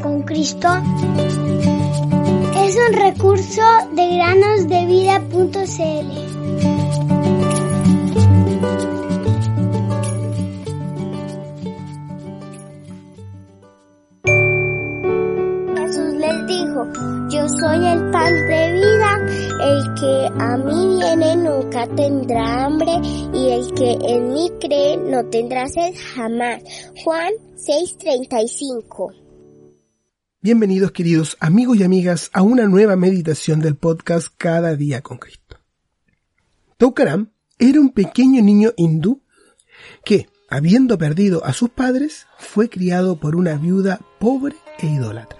con Cristo es un recurso de granosdevida.cl. Jesús les dijo, yo soy el pan de vida, el que a mí viene nunca tendrá hambre y el que en mí cree no tendrá sed jamás. Juan 6:35 Bienvenidos queridos amigos y amigas a una nueva meditación del podcast Cada día con Cristo. Toukaram era un pequeño niño hindú que, habiendo perdido a sus padres, fue criado por una viuda pobre e idólatra,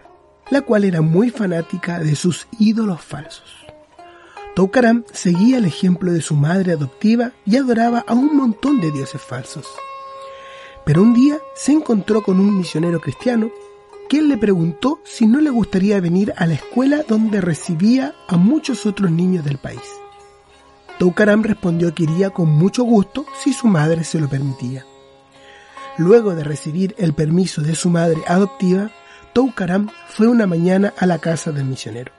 la cual era muy fanática de sus ídolos falsos. Toukaram seguía el ejemplo de su madre adoptiva y adoraba a un montón de dioses falsos. Pero un día se encontró con un misionero cristiano quien le preguntó si no le gustaría venir a la escuela donde recibía a muchos otros niños del país. Toukaram respondió que iría con mucho gusto si su madre se lo permitía. Luego de recibir el permiso de su madre adoptiva, Toukaram fue una mañana a la casa del misionero.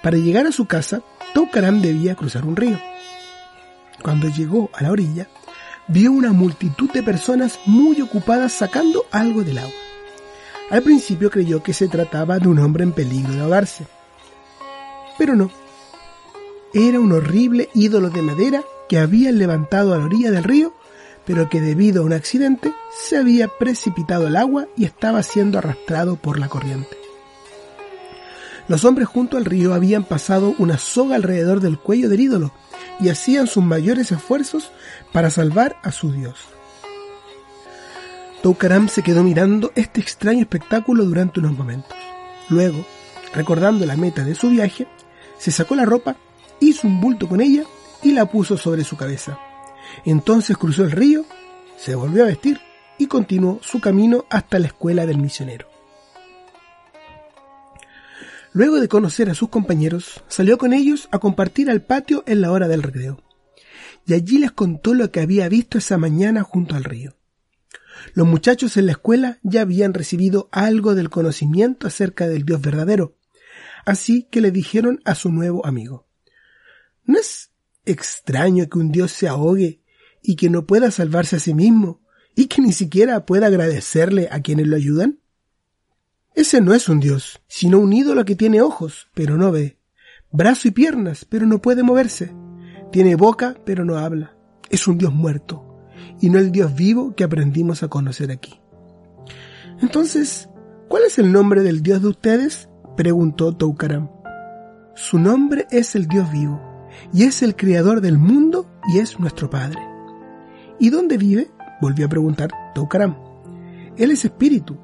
Para llegar a su casa, Toukaram debía cruzar un río. Cuando llegó a la orilla, vio una multitud de personas muy ocupadas sacando algo del agua. Al principio creyó que se trataba de un hombre en peligro de ahogarse. Pero no. Era un horrible ídolo de madera que habían levantado a la orilla del río, pero que debido a un accidente se había precipitado al agua y estaba siendo arrastrado por la corriente. Los hombres junto al río habían pasado una soga alrededor del cuello del ídolo y hacían sus mayores esfuerzos para salvar a su dios. Toukaram se quedó mirando este extraño espectáculo durante unos momentos. Luego, recordando la meta de su viaje, se sacó la ropa, hizo un bulto con ella y la puso sobre su cabeza. Entonces cruzó el río, se volvió a vestir y continuó su camino hasta la escuela del misionero. Luego de conocer a sus compañeros, salió con ellos a compartir al patio en la hora del recreo. Y allí les contó lo que había visto esa mañana junto al río. Los muchachos en la escuela ya habían recibido algo del conocimiento acerca del Dios verdadero, así que le dijeron a su nuevo amigo, ¿No es extraño que un Dios se ahogue y que no pueda salvarse a sí mismo y que ni siquiera pueda agradecerle a quienes lo ayudan? Ese no es un Dios, sino un ídolo que tiene ojos, pero no ve, brazo y piernas, pero no puede moverse, tiene boca, pero no habla. Es un Dios muerto, y no el Dios vivo que aprendimos a conocer aquí. Entonces, ¿cuál es el nombre del Dios de ustedes? preguntó Toukaram. Su nombre es el Dios vivo, y es el creador del mundo y es nuestro Padre. ¿Y dónde vive? volvió a preguntar Toukaram. Él es espíritu,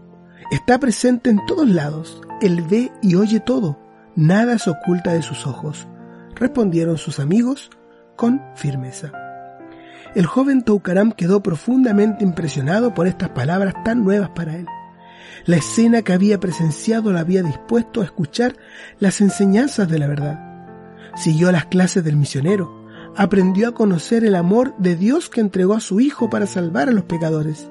está presente en todos lados, él ve y oye todo, nada se oculta de sus ojos, respondieron sus amigos con firmeza. El joven Toukaram quedó profundamente impresionado por estas palabras tan nuevas para él. La escena que había presenciado la había dispuesto a escuchar las enseñanzas de la verdad. Siguió las clases del misionero, aprendió a conocer el amor de Dios que entregó a su Hijo para salvar a los pecadores.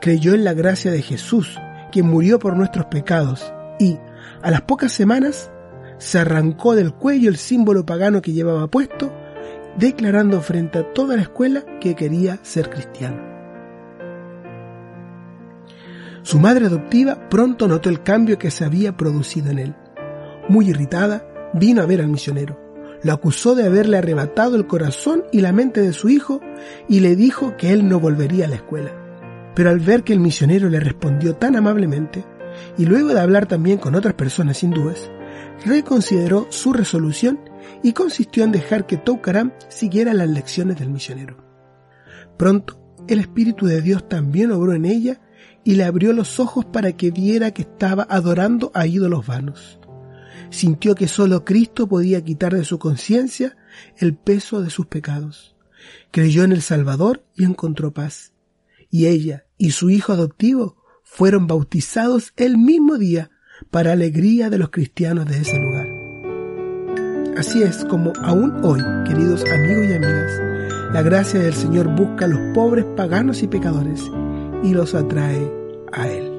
Creyó en la gracia de Jesús, quien murió por nuestros pecados, y, a las pocas semanas, se arrancó del cuello el símbolo pagano que llevaba puesto declarando frente a toda la escuela que quería ser cristiano. Su madre adoptiva pronto notó el cambio que se había producido en él. Muy irritada, vino a ver al misionero. Lo acusó de haberle arrebatado el corazón y la mente de su hijo y le dijo que él no volvería a la escuela. Pero al ver que el misionero le respondió tan amablemente, y luego de hablar también con otras personas hindúes, reconsideró su resolución y consistió en dejar que Toukaram siguiera las lecciones del misionero. Pronto, el Espíritu de Dios también obró en ella y le abrió los ojos para que viera que estaba adorando a ídolos vanos. Sintió que sólo Cristo podía quitar de su conciencia el peso de sus pecados. Creyó en el Salvador y encontró paz. Y ella y su hijo adoptivo fueron bautizados el mismo día para alegría de los cristianos de ese lugar. Así es como aún hoy, queridos amigos y amigas, la gracia del Señor busca a los pobres paganos y pecadores y los atrae a Él.